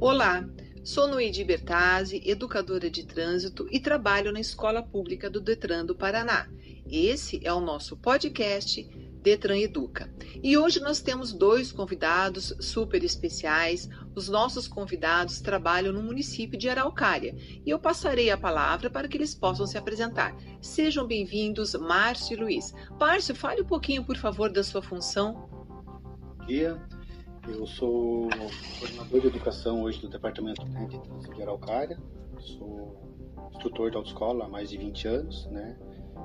Olá, sou Noedi Bertazzi, educadora de trânsito e trabalho na Escola Pública do Detran do Paraná. Esse é o nosso podcast Detran Educa. E hoje nós temos dois convidados super especiais. Os nossos convidados trabalham no município de Araucária e eu passarei a palavra para que eles possam se apresentar. Sejam bem-vindos, Márcio e Luiz. Márcio, fale um pouquinho, por favor, da sua função. Bom dia, eu sou coordenador de educação hoje do Departamento né, de Trânsito de Araucária. Sou instrutor de autoescola há mais de 20 anos, né?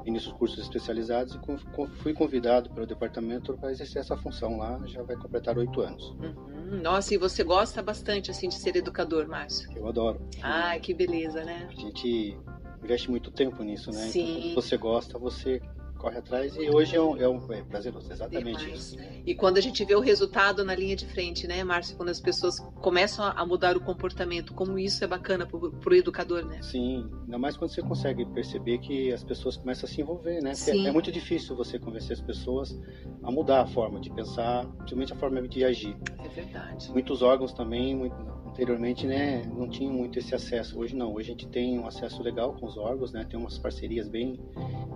Início cursos especializados e fui convidado pelo departamento para exercer essa função lá, já vai completar oito anos. Uhum. Nossa, e você gosta bastante assim de ser educador, Márcio? Eu adoro. Ai, que beleza, né? A gente investe muito tempo nisso, né? Sim. Então, você gosta, você corre atrás e hoje é um, é um é prazeroso, exatamente isso. E quando a gente vê o resultado na linha de frente, né, Márcio? Quando as pessoas começam a mudar o comportamento, como isso é bacana pro, pro educador, né? Sim, ainda mais quando você consegue perceber que as pessoas começam a se envolver, né? Sim. é muito difícil você convencer as pessoas a mudar a forma de pensar, principalmente a forma de agir. É verdade. Muitos órgãos também, muito- anteriormente, né, não tinham muito esse acesso. Hoje não, hoje a gente tem um acesso legal com os órgãos, né? Tem umas parcerias bem,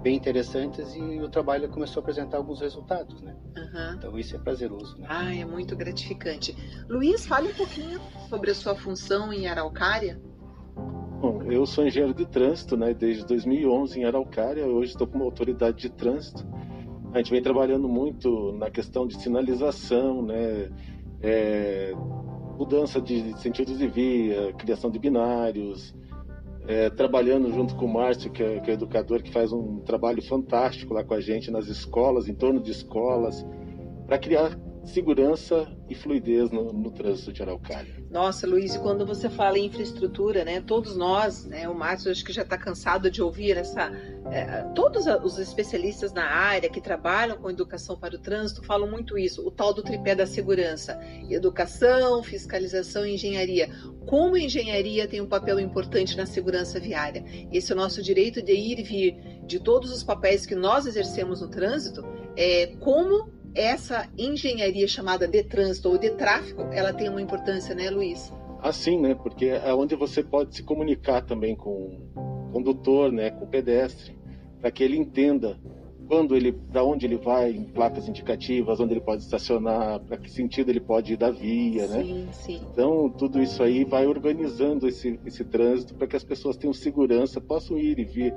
bem interessantes e o trabalho começou a apresentar alguns resultados, né? Aham. Então isso é prazeroso, né? Ah, é muito gratificante. Luiz, fale um pouquinho sobre a sua função em Araucária. Bom, eu sou engenheiro de trânsito, né, desde 2011 em Araucária. Hoje estou como autoridade de trânsito. A gente vem trabalhando muito na questão de sinalização, né, é, mudança de sentidos de via, criação de binários, é, trabalhando junto com o Márcio, que é, que é educador, que faz um trabalho fantástico lá com a gente nas escolas, em torno de escolas, para criar segurança e fluidez no, no trânsito de Araucária. Nossa, Luiz, e quando você fala em infraestrutura, né? Todos nós, né? O Márcio acho que já está cansado de ouvir essa. é, todos os especialistas na área que trabalham com educação para o trânsito falam muito isso, o tal do tripé da segurança: educação, fiscalização e engenharia. Como a engenharia tem um papel importante na segurança viária? Esse é o nosso direito de ir e vir de todos os papéis que nós exercemos no trânsito. É, como essa engenharia chamada de trânsito ou de tráfego, ela tem uma importância, né, Luiz? Assim, né? Porque é onde você pode se comunicar também com o condutor, né? Com o pedestre, para que ele entenda quando ele, para onde ele vai, em placas indicativas, onde ele pode estacionar, para que sentido ele pode ir da via, né? Sim, sim. Então, tudo isso aí vai organizando esse, esse trânsito para que as pessoas tenham segurança, possam ir e vir,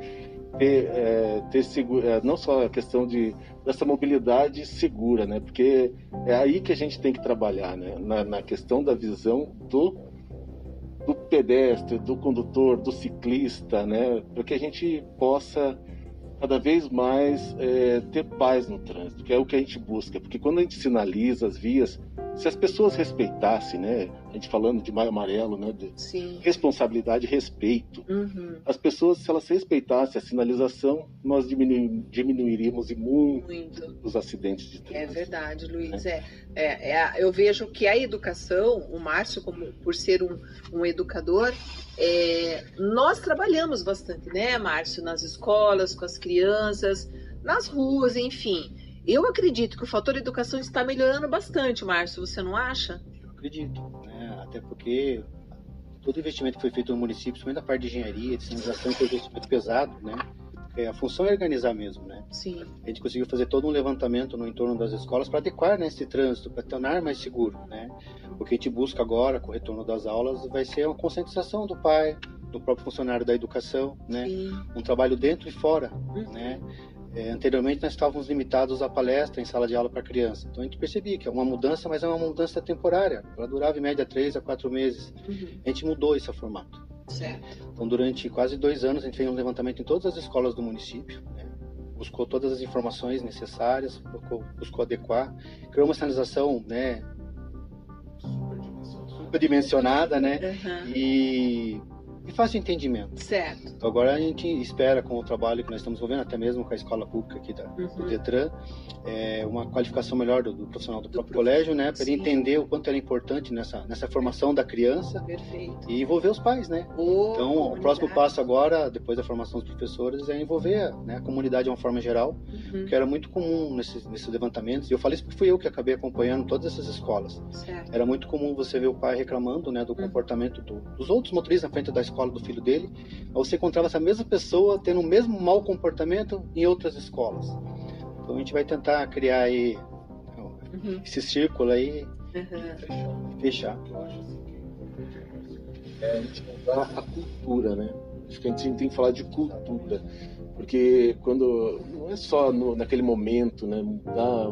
ter, é, ter segu- é, não só a questão de, dessa mobilidade segura, né? Porque é aí que a gente tem que trabalhar, né? Na, na questão da visão do, do pedestre, do condutor, do ciclista, né? Para que a gente possa cada vez mais é, ter paz no trânsito, que é o que a gente busca. Porque quando a gente sinaliza as vias, se as pessoas respeitassem, né? A gente falando de maio amarelo, né? De Sim. responsabilidade, e respeito. Uhum. As pessoas, se elas respeitassem a sinalização, nós diminu- diminuiríamos e muito Muito. os acidentes de É trânsito. verdade, Luiz. É, é, é a- eu vejo que a educação, o Márcio, como, por ser um, um educador, é, nós trabalhamos bastante, né, Márcio, nas escolas, com as crianças, nas ruas, enfim. Eu acredito que o fator educação está melhorando bastante, Márcio, você não acha? Eu acredito, né? Até porque todo investimento que foi feito no município, principalmente na parte de engenharia, de sinalização, foi um investimento pesado, né? Porque a função é organizar mesmo, né? Sim. A gente conseguiu fazer todo um levantamento no entorno das escolas para adequar né, esse trânsito, para tornar mais seguro, né? O que a gente busca agora, com o retorno das aulas, vai ser uma conscientização do pai, do próprio funcionário da educação, né? Sim. Um trabalho dentro e fora, Uhum. né? É, anteriormente nós estávamos limitados à palestra em sala de aula para criança. Então a gente percebia que é uma mudança, mas é uma mudança temporária. Ela durava em média três a quatro meses. Uhum. A gente mudou esse formato. Certo. Então durante quase dois anos a gente fez um levantamento em todas as escolas do município. né? Buscou todas as informações necessárias, buscou, buscou adequar, criou uma sinalização, né, superdimensionada, né, Uhum. e de fácil entendimento. Certo. Então, agora a gente espera com o trabalho que nós estamos envolvendo, até mesmo com a escola pública aqui da, Uhum. do Detran, é, uma qualificação melhor do, do profissional do, Do próprio prof- colégio, né, para ele entender o quanto era importante nessa, nessa formação da criança Perfeito. e envolver os pais, né? Ô, Então, o comunidade. próximo passo agora, depois da formação dos professores, é envolver né, a comunidade de uma forma geral, Uhum. que era muito comum nesses, nesses levantamentos. E eu falei isso porque fui eu que acabei acompanhando todas essas escolas. Certo. Era muito comum você ver o pai reclamando né, do comportamento do- dos outros motoristas na frente da escola do filho dele. Você encontrava essa mesma pessoa tendo o mesmo mau comportamento em outras escolas. Então a gente vai tentar criar aí Uhum. esse círculo aí, Uhum. fechar. Eu acho assim que o importante é a gente mudar a cultura, né? Acho que a gente tem que falar de cultura, porque quando não é só no, naquele momento, né? Mudar a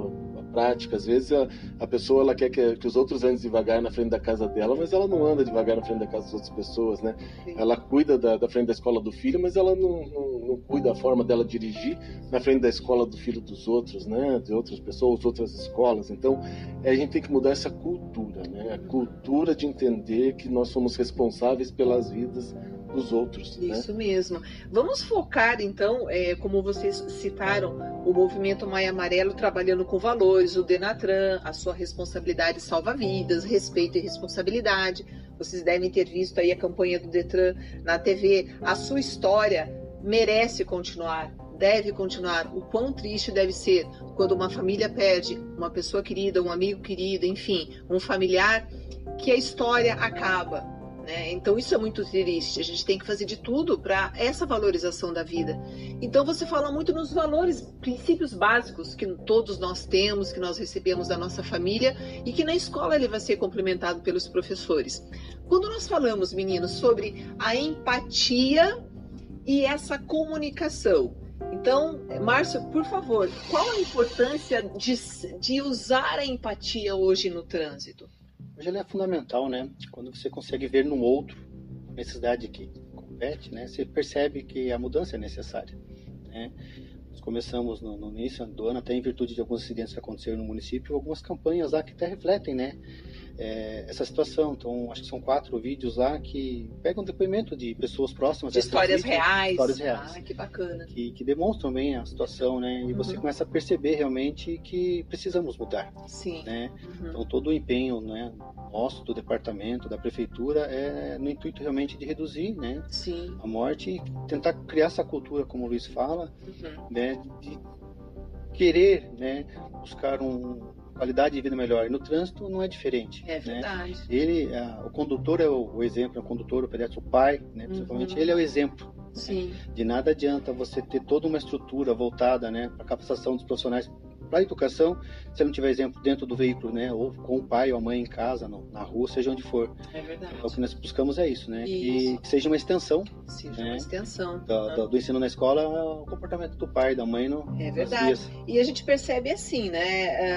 prática. Às vezes a, a pessoa ela quer que, que os outros andem devagar na frente da casa dela, mas ela não anda devagar na frente da casa das outras pessoas, né? Sim. Ela cuida da, da frente da escola do filho, mas ela não, não, não cuida da forma dela dirigir na frente da escola do filho dos outros, né? De outras pessoas, outras escolas. Então, a gente tem que mudar essa cultura, né? A cultura de entender que nós somos responsáveis pelas vidas dos outros, né? Isso mesmo. Vamos focar, então, é, como vocês citaram, o movimento Maia Amarelo trabalhando com valores, o Denatran, a sua responsabilidade salva vidas, respeito e responsabilidade. Vocês devem ter visto aí a campanha do Detran na TV. A sua história merece continuar, deve continuar. O quão triste deve ser quando uma família perde uma pessoa querida, um amigo querido, enfim, um familiar, que a história acaba. Né? Então isso é muito triste. A gente tem que fazer de tudo para essa valorização da vida. Então você fala muito nos valores, princípios básicos que todos nós temos, que nós recebemos da nossa família e que na escola ele vai ser complementado pelos professores. Quando nós falamos, meninos, sobre a empatia e essa comunicação. Então, Márcio, por favor, qual a importância de, de usar a empatia hoje no trânsito? Hoje ela é fundamental, né? Quando você consegue ver no outro a necessidade que compete, né? Você percebe que a mudança é necessária, né? Nós começamos no, no início do ano, até em virtude de alguns acidentes que aconteceram no município, algumas campanhas lá que até refletem, né? É, essa situação. Então, acho que são quatro vídeos lá que pegam depoimento de pessoas próximas. De histórias reais. Histórias reais. Ah, que bacana. Que, que demonstram bem a situação, né? E você Uhum. começa a perceber realmente que precisamos mudar, Sim. né? Uhum. Então todo o empenho, né, nosso do departamento, da prefeitura, é no intuito realmente de reduzir, né, Sim. a morte e tentar criar essa cultura, como o Luiz fala, Uhum. né, de querer, né, buscar uma qualidade de vida melhor. E no trânsito não é diferente. É né? verdade. Ele, a- o condutor é o, o exemplo, é o condutor, o pedestre, o pai, né, principalmente, Uhum. ele é o exemplo. Sim. De nada adianta você ter toda uma estrutura voltada, né, para a capacitação dos profissionais para a educação, se não tiver exemplo dentro do veículo, né, ou com o pai ou a mãe em casa, no- na rua, seja onde for. É verdade. Então, o que nós buscamos é isso, né, Isso. que, que seja uma extensão Seja né? uma extensão. da- da- do ensino na escola, o comportamento do pai, da mãe, no, É verdade. E a gente percebe assim, né?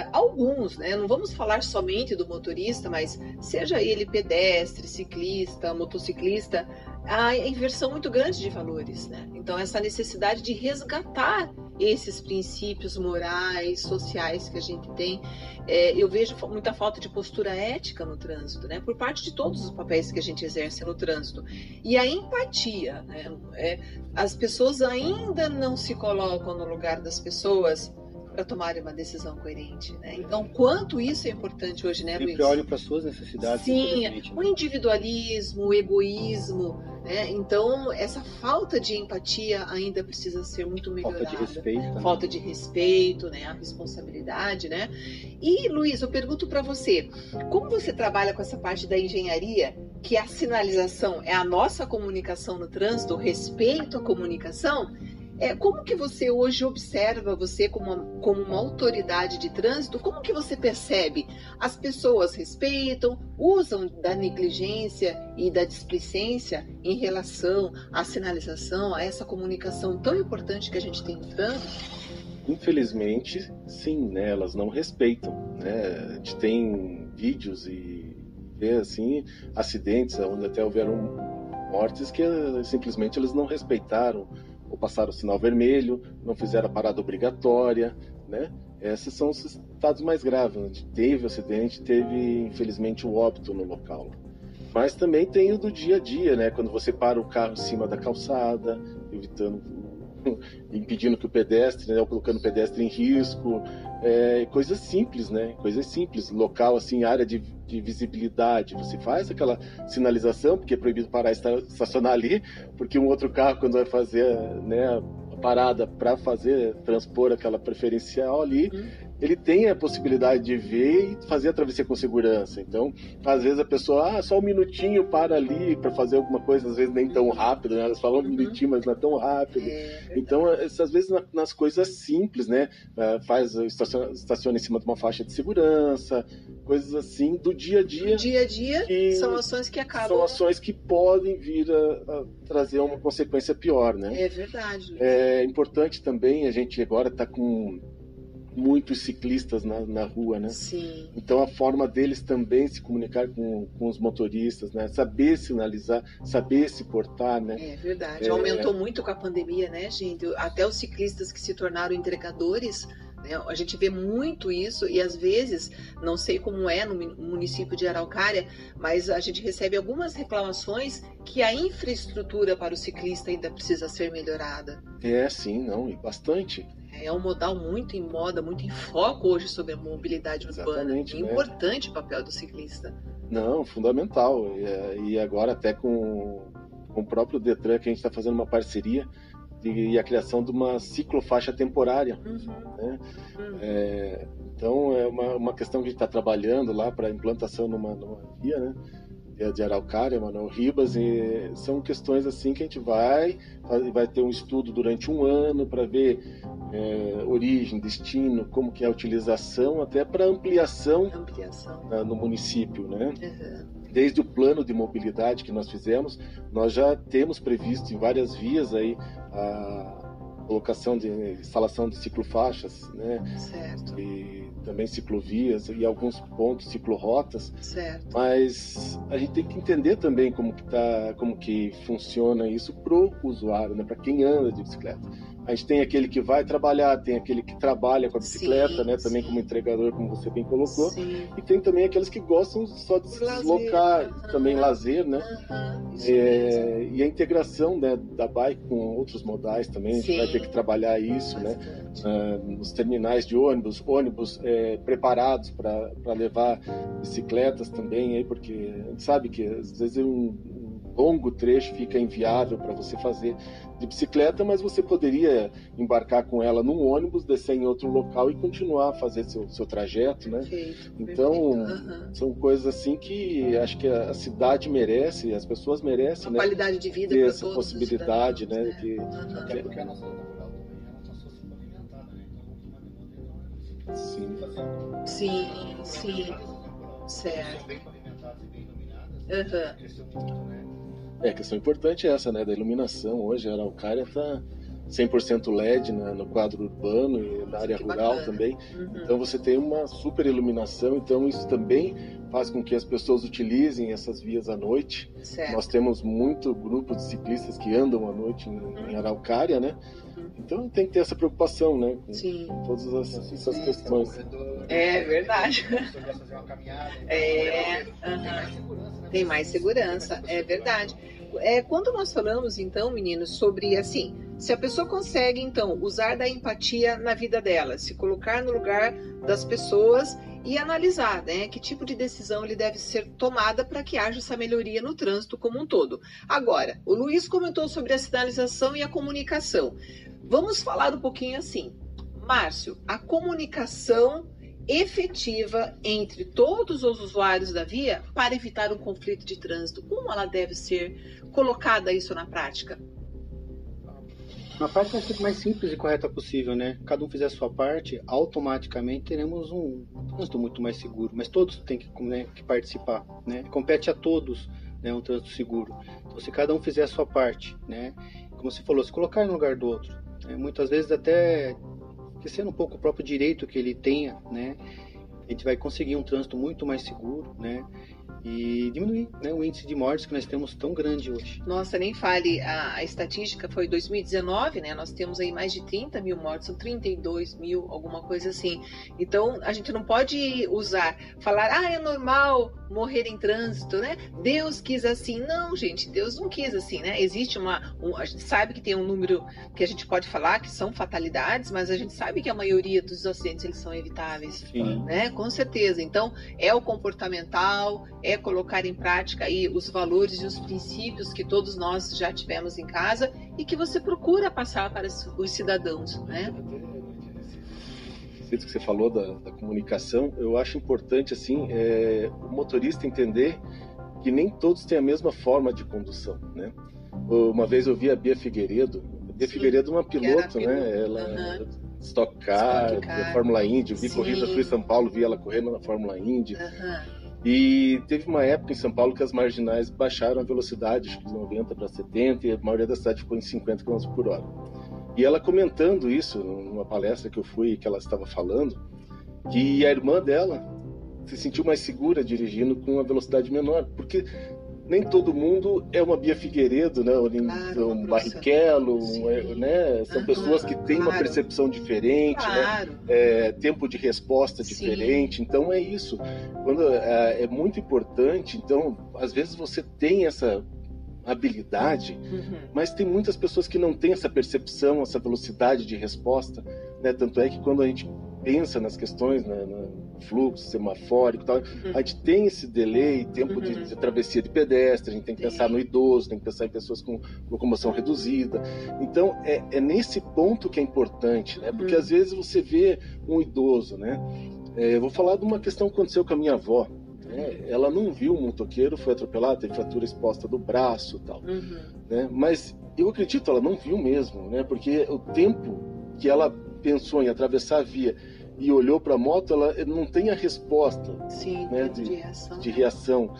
é, Alguns, né? Não vamos falar somente do motorista, mas seja ele pedestre, ciclista, motociclista, há inversão muito grande de valores, né? Então essa necessidade de resgatar esses princípios morais, sociais que a gente tem, é, eu vejo muita falta de postura ética no trânsito, né? Por parte de todos os papéis que a gente exerce no trânsito e a empatia, né? É, as pessoas ainda não se colocam no lugar das pessoas para tomarem uma decisão coerente, né? Então, quanto isso é importante hoje, né, Luiz? Sempre olham para suas necessidades. Sim, infelizmente, o né? individualismo, o egoísmo, né? Então, essa falta de empatia ainda precisa ser muito melhorada. Falta de respeito. né? Falta de respeito, né? A responsabilidade, né? E, Luiz, eu pergunto para você, como você trabalha com essa parte da engenharia, que a sinalização é a nossa comunicação no trânsito, o respeito à comunicação, é, como que você hoje observa você como uma, como uma autoridade de trânsito? Como que você percebe? As pessoas respeitam, usam da negligência e da displicência em relação à sinalização, a essa comunicação tão importante que a gente tem no trânsito? Infelizmente, sim, né? Elas não respeitam, né? A gente tem vídeos e vê assim acidentes onde até houveram mortes que eh, simplesmente eles não respeitaram ou passaram o sinal vermelho, não fizeram a parada obrigatória, né? Esses são os estados mais graves. Gente teve acidente, teve infelizmente o óbito no local. Mas também tem o do dia a dia, né? Quando você para o carro em cima da calçada, evitando impedindo que o pedestre, né, ou colocando o pedestre em risco, é, coisas simples, né? Coisas simples, local assim, área de, de, visibilidade, você faz aquela sinalização porque é proibido parar estacionar ali, porque um outro carro quando vai fazer, né, a parada para fazer transpor aquela preferencial ali, uhum ele tem a possibilidade de ver e fazer a travessia com segurança. Então, às vezes a pessoa, ah, só um minutinho para ali para fazer alguma coisa, às vezes nem tão rápido, né? Elas falam um uhum. minutinho, mas não é tão rápido. É então, às vezes nas coisas simples, né? É, faz estaciona, estaciona, em cima de uma faixa de segurança, coisas assim do dia a dia. Do dia a dia são ações que acabam. São ações que podem vir a, a trazer uma consequência pior, né? É verdade. É importante também a gente agora está com muitos ciclistas na, na rua, né? Sim. Então a forma deles também se comunicar com, com os motoristas, né? Saber sinalizar, saber se portar, né? É verdade. É... Aumentou muito com a pandemia, né, gente? Até os ciclistas que se tornaram entregadores né? A gente vê muito isso e às vezes, não sei como é no município de Araucária, mas a gente recebe algumas reclamações que a infraestrutura para o ciclista ainda precisa ser melhorada. É, sim, não, e bastante é um modal muito em moda, muito em foco hoje sobre a mobilidade urbana. É importante o papel do ciclista. Não, fundamental. E, agora até com, com o próprio Detran, que a gente está fazendo uma parceria e a criação de uma ciclofaixa temporária. Uhum. Né? Uhum. É, então é uma, uma questão que a gente está trabalhando lá para implantação numa, numa via, né? De Araucária, Manuel Ribas, e são questões assim que a gente vai, vai ter um estudo durante um ano para ver é, origem, destino, como que é a utilização, até para ampliação, ampliação. No município, né? Uhum. Desde o plano de mobilidade que nós fizemos, nós já temos previsto em várias vias aí a colocação de instalação de ciclofaixas, né? Certo. E também ciclovias e alguns pontos ciclorotas. Certo. Mas a gente tem que entender também como que tá, como que funciona isso pro usuário, né? Para quem anda de bicicleta. A gente tem aquele que vai trabalhar, tem aquele que trabalha com a bicicleta, sim, né? Também sim. como entregador, como você bem colocou. Sim. E tem também aqueles que gostam só de se deslocar, uhum. também lazer, né? Uhum. É, e a integração né, da bike com outros modais também, a gente vai ter que trabalhar isso, né? Uh, nos terminais de ônibus, ônibus é, preparados para levar bicicletas também, aí, porque a gente sabe que às vezes é um, longo trecho fica inviável para você fazer de bicicleta, mas você poderia embarcar com ela num ônibus, descer em outro local e continuar a fazer seu, seu trajeto, né? Perfeito, então, Uhum. são coisas assim que acho que a cidade merece, as pessoas merecem, a né? qualidade de vida ter essa possibilidade, né? né? De... Uhum. Até porque a nossa laboral também é uma sociedade alimentada, né? Então, sim. Sim, sim. Certo. Bem É, a questão importante é essa, né, da iluminação. Hoje a Araucária está 100% LED né, no quadro urbano e na área rural bacana. também. Uhum. Então você tem uma super iluminação, então isso também faz com que as pessoas utilizem essas vias à noite. Certo. Nós temos muito grupo de ciclistas que andam à noite em, uhum. em Araucária, né? Então tem que ter essa preocupação, né? Com Sim. todas essas, essas questões. É verdade. É. Uhum. Tem mais segurança, é verdade. É, quando nós falamos, então, meninos, sobre assim, se a pessoa consegue, então, usar da empatia na vida dela, se colocar no lugar das pessoas e analisar né, que tipo de decisão ele deve ser tomada para que haja essa melhoria no trânsito como um todo. Agora, o Luiz comentou sobre a sinalização e a comunicação. Vamos falar um pouquinho assim. Márcio, a comunicação efetiva entre todos os usuários da via para evitar um conflito de trânsito? Como ela deve ser colocada isso na prática? Na prática vai ser mais simples e correta possível, né? Cada um fizer a sua parte, automaticamente teremos um trânsito muito mais seguro. Mas todos têm que, né, que participar, né? Compete a todos né, um trânsito seguro. Então, se cada um fizer a sua parte, né? Como você falou, se colocar no lugar do outro. Né? Muitas vezes até esquecendo um pouco o próprio direito que ele tenha, né? A gente vai conseguir um trânsito muito mais seguro, né? E diminuir né, o índice de mortes que nós temos tão grande hoje. Nossa, nem fale, a, a estatística foi 2019, né? Nós temos aí mais de 30 mil mortes, são 32 mil, alguma coisa assim. Então, a gente não pode usar, falar, ah, é normal morrer em trânsito, né? Deus quis assim. Não, gente, Deus não quis assim, né? Existe uma. Um, a gente sabe que tem um número que a gente pode falar que são fatalidades, mas a gente sabe que a maioria dos acidentes eles são evitáveis, Sim. né? Com certeza. Então, é o comportamental, é colocar em prática aí os valores e os princípios que todos nós já tivemos em casa e que você procura passar para os cidadãos, né? que você falou da, da, comunicação, eu acho importante assim é, o motorista entender que nem todos têm a mesma forma de condução, né? Uma vez eu vi a Bia Figueiredo, a Bia Sim, Figueiredo é uma piloto, né? Ela uhum. Stock Car, Stock Car. Fórmula Indy, vi Sim. corridas fui em São Paulo, vi ela correndo na Fórmula Indy. Uhum. E teve uma época em São Paulo que as marginais baixaram a velocidade, de 90 para 70, e a maioria da cidade ficou em 50 km por hora. E ela comentando isso numa palestra que eu fui, que ela estava falando, que a irmã dela se sentiu mais segura dirigindo com uma velocidade menor, porque nem todo mundo é uma Bia Figueiredo, né? Claro, um Barrichello, um, né? São pessoas que têm claro. uma percepção diferente, né? claro. né? É, tempo de resposta Sim. diferente. Então é isso. Quando é, é muito importante. Então, às vezes você tem essa habilidade, uhum. mas tem muitas pessoas que não têm essa percepção, essa velocidade de resposta, né? Tanto é que quando a gente pensa nas questões, né, no fluxo semafórico, tal, uhum. a gente tem esse delay, tempo uhum. de, de, travessia de pedestre, a gente tem que pensar no idoso, tem que pensar em pessoas com locomoção reduzida. Então é, é nesse ponto que é importante, né? Porque uhum. às vezes você vê um idoso, né? É, eu vou falar de uma questão que aconteceu com a minha avó. Né? Ela não viu um motoqueiro, foi atropelado, teve fratura exposta do braço tal. Uhum. Né? Mas eu acredito, ela não viu mesmo, né? Porque o tempo que ela pensou em atravessar a via e olhou para a moto, ela não tem a resposta Sim, né? de, de, reação. de reação.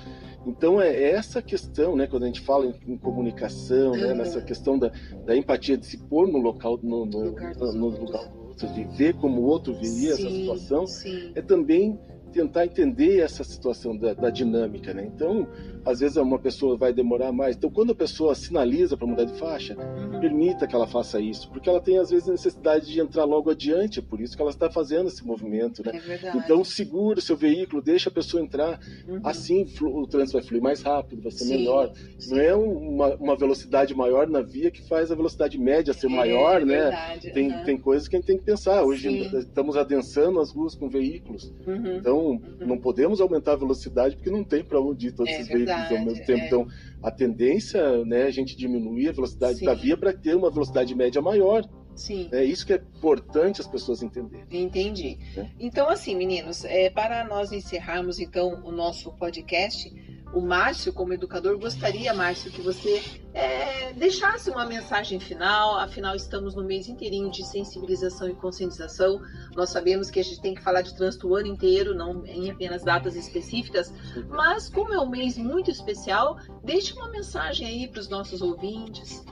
Então é essa questão, né, quando a gente fala em, em comunicação, uhum. né, nessa questão da, da, empatia de se pôr no local, no, no, lugar, no, no lugar do outro, de ver como o outro viria essa situação, sim. é também tentar entender essa situação da, da, dinâmica, né? Então, às vezes uma pessoa vai demorar mais. Então, quando a pessoa sinaliza para mudar de faixa, uhum. permita que ela faça isso, porque ela tem às vezes a necessidade de entrar logo adiante, é por isso que ela está fazendo esse movimento, né? É então, segura o seu veículo, deixa a pessoa entrar, uhum. assim o trânsito vai fluir mais rápido, vai ser sim, melhor. Sim. Não é uma, uma, velocidade maior na via que faz a velocidade média ser é, maior, né? Verdade. Tem, uhum. tem coisas que a gente tem que pensar. Hoje sim. estamos adensando as ruas com veículos, uhum. então uhum. não podemos aumentar a velocidade porque não tem para onde ir todos é esses verdade, veículos ao mesmo tempo. É. Então, a tendência né, é a gente diminuir a velocidade Sim. da via para ter uma velocidade média maior. Sim. É isso que é importante as pessoas entenderem. Entendi. É. Então, assim, meninos, é, para nós encerrarmos então o nosso podcast, o Márcio, como educador, gostaria, Márcio, que você é, deixasse uma mensagem final. Afinal, estamos no mês inteirinho de sensibilização e conscientização. Nós sabemos que a gente tem que falar de trânsito o ano inteiro, não em apenas datas específicas. Mas, como é um mês muito especial, deixe uma mensagem aí para os nossos ouvintes.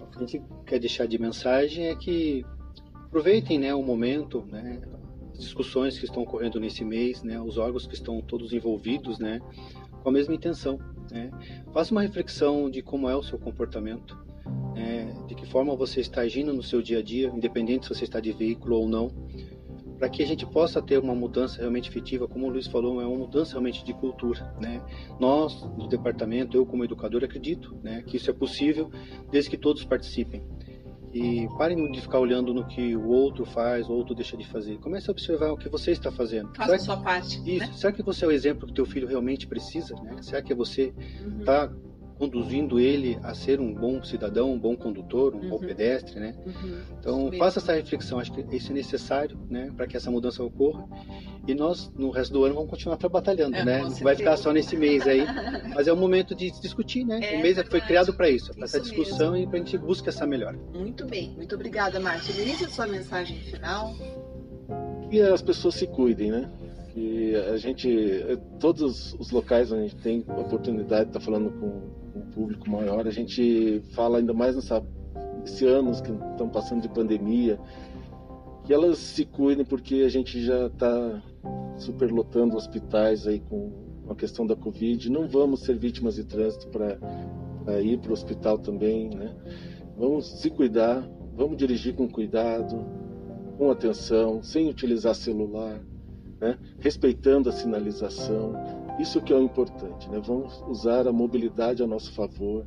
O que a gente quer deixar de mensagem é que aproveitem né, o momento, né, discussões que estão ocorrendo nesse mês, né, os órgãos que estão todos envolvidos, né, com a mesma intenção. Né. Faça uma reflexão de como é o seu comportamento, né, de que forma você está agindo no seu dia a dia, independente se você está de veículo ou não, para que a gente possa ter uma mudança realmente efetiva, como o Luiz falou, é uma mudança realmente de cultura, né? Nós, do departamento, eu como educador, acredito, né, que isso é possível desde que todos participem. E parem de ficar olhando no que o outro faz, o outro deixa de fazer. Comece a observar o que você está fazendo. Faça a sua parte. Isso. Né? Será que você é o exemplo que teu filho realmente precisa? Né? Será que você está uhum conduzindo ele a ser um bom cidadão, um bom condutor, um uhum. bom pedestre, né? Uhum. Então faça essa reflexão, acho que isso é necessário, né, para que essa mudança ocorra. E nós no resto do ano vamos continuar trabalhando, é, né? Não vai ficar só nesse mês aí, mas é o momento de discutir, né? É, o mês verdade. foi criado para isso, para essa discussão mesmo. e para a gente buscar essa melhora. Muito bem, muito obrigada, Márcio. Inicia sua mensagem final. Que as pessoas se cuidem, né? que a gente, todos os locais onde a gente tem oportunidade de estar falando com um público maior, a gente fala ainda mais nessa, nesse anos que estão passando de pandemia, que elas se cuidem porque a gente já está superlotando hospitais aí com a questão da Covid. Não vamos ser vítimas de trânsito para ir para o hospital também, né? Vamos se cuidar, vamos dirigir com cuidado, com atenção, sem utilizar celular né? respeitando a sinalização. Isso que é o importante, né? Vamos usar a mobilidade a nosso favor.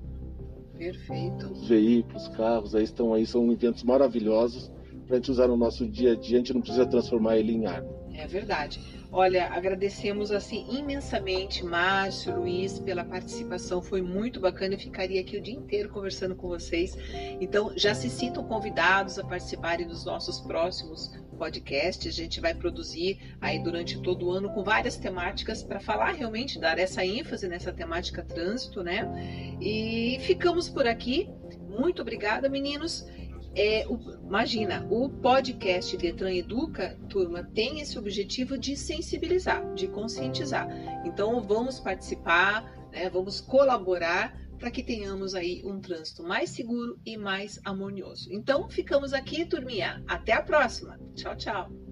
Perfeito. Os veículos, carros, aí estão aí, são eventos maravilhosos para a gente usar no nosso dia a dia, a gente não precisa transformar ele em arma. É verdade. Olha, agradecemos assim imensamente Márcio, Luiz pela participação, foi muito bacana. Eu ficaria aqui o dia inteiro conversando com vocês. Então, já se sintam convidados a participarem dos nossos próximos podcasts. A gente vai produzir aí durante todo o ano com várias temáticas para falar realmente dar essa ênfase nessa temática trânsito, né? E ficamos por aqui. Muito obrigada, meninos é, o, imagina, o podcast Detran Educa, turma, tem esse objetivo de sensibilizar, de conscientizar. Então vamos participar, né, vamos colaborar para que tenhamos aí um trânsito mais seguro e mais harmonioso. Então ficamos aqui, turminha. Até a próxima. Tchau, tchau.